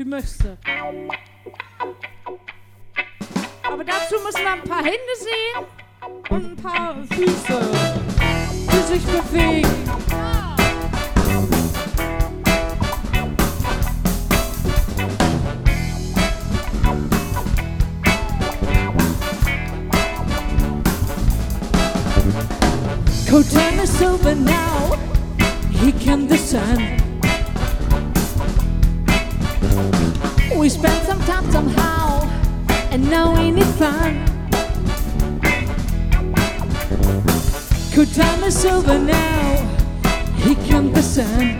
wie möchte. Aber dazu müssen wir ein paar Hände sehen und ein paar Füße, die sich bewegen. Ja. Time is over now. Comes the sun. We spent some time somehow, and now we need fun. Could time is over now. Here comes the sun.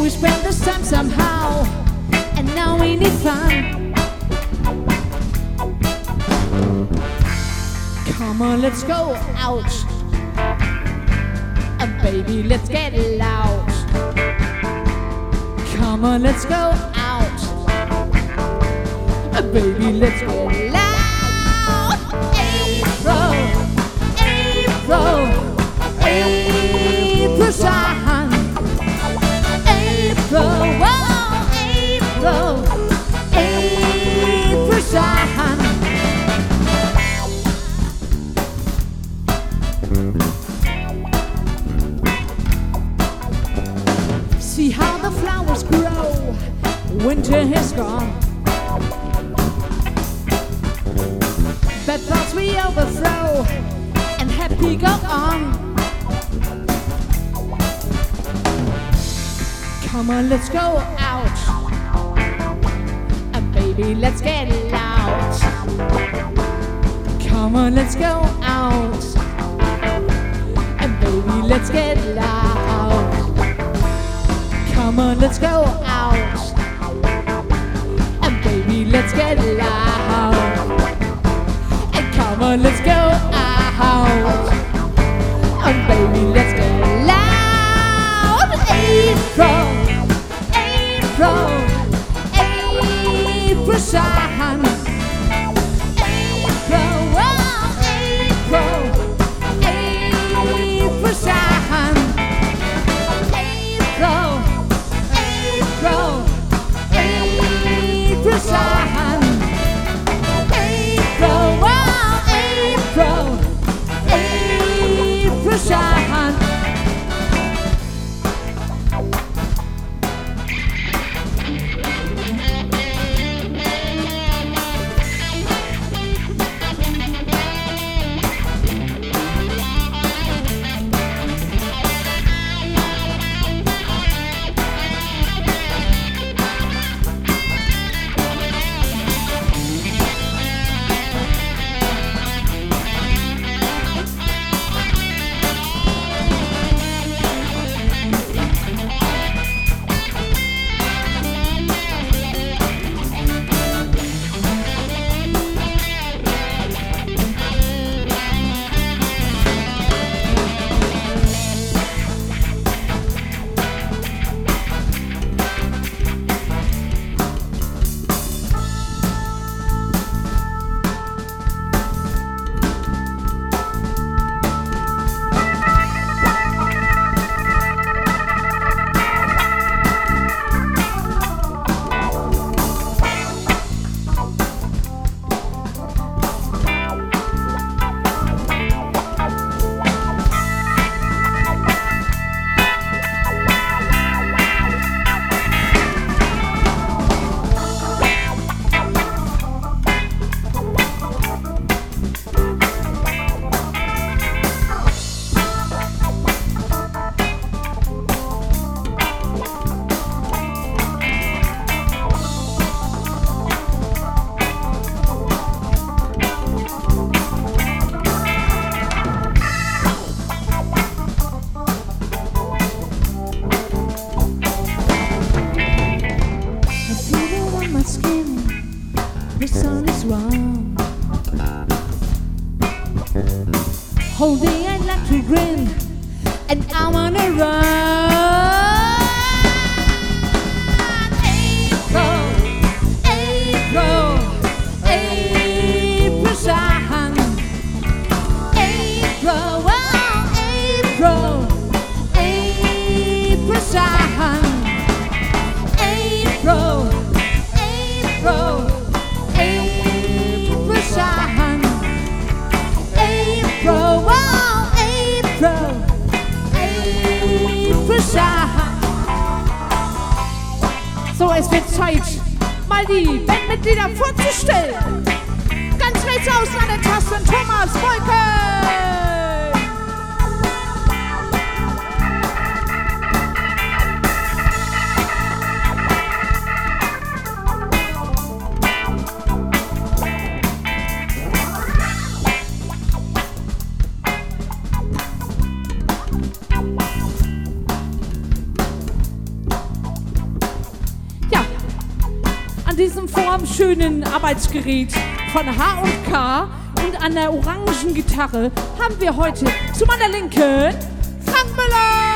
We spent this time somehow, and now we need fun. Come on, let's go out. And baby, let's get loud. Come on, let's go out. And baby, let's get loud. Flowers grow. Winter has gone. Bad thoughts we overthrow and happy go on. Come on, let's go out. And baby, let's get loud. Come on, let's go out. And baby, let's get loud. Come on, let's go out. And baby, let's get loud. And come on, let's go out. And baby, let's get loud. April, April, April shine. the sun is round. Holding like to grin, and I wanna run. So, es wird Zeit, mal die Bandmitglieder vorzustellen. Ganz rechts außen an der Taste Thomas Volker. Wolke. schönen Arbeitsgerät von H&K und an der orangen Gitarre haben wir heute zu meiner Linken Frank Müller.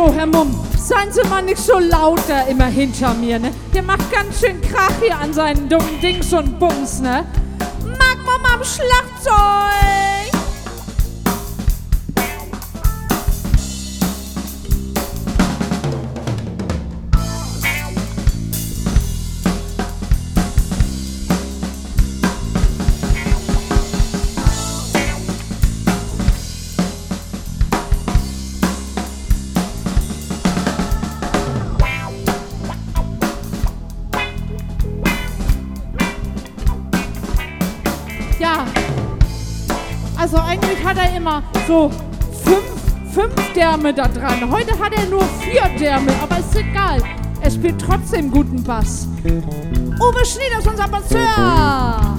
So, Herr Mumm, seien Sie mal nicht so laut da immer hinter mir, ne? Der macht ganz schön Krach hier an seinen dummen Dings und Bums, ne? Mag Mumm am Schlagzeug! Immer so fünf, fünf Därme da dran. Heute hat er nur vier Därme, aber ist egal. Er spielt trotzdem guten Bass. Uwe Schnieder ist unser Basseur.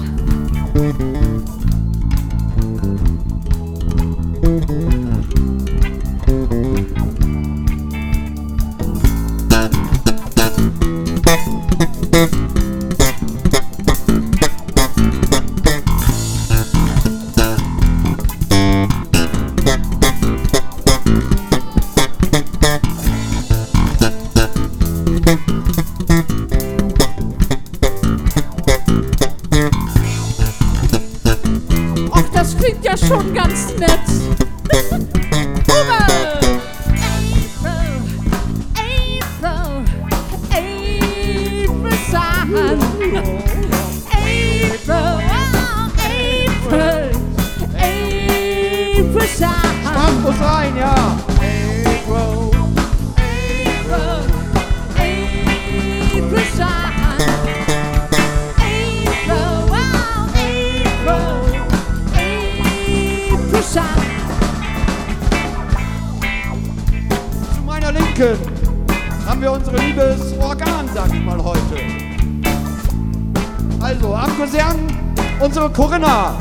das klingt ja schon ganz nett. Hummel! April, April, April Sun. April, April Sun. Stampf uns rein, ja. April. Linken haben wir unser liebes Organ, sag ich mal heute. Also, abgesehen unsere Corinna.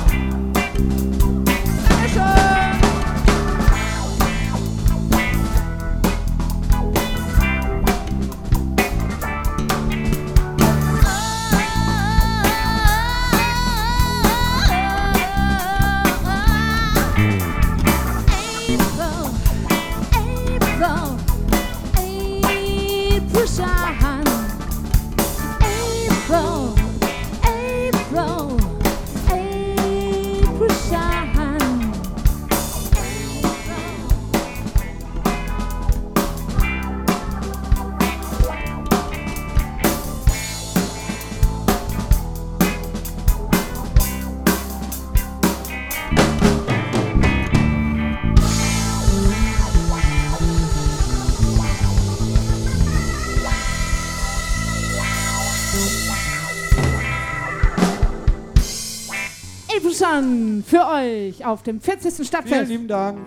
Für euch auf dem 40. Stadtfest. Vielen lieben Dank.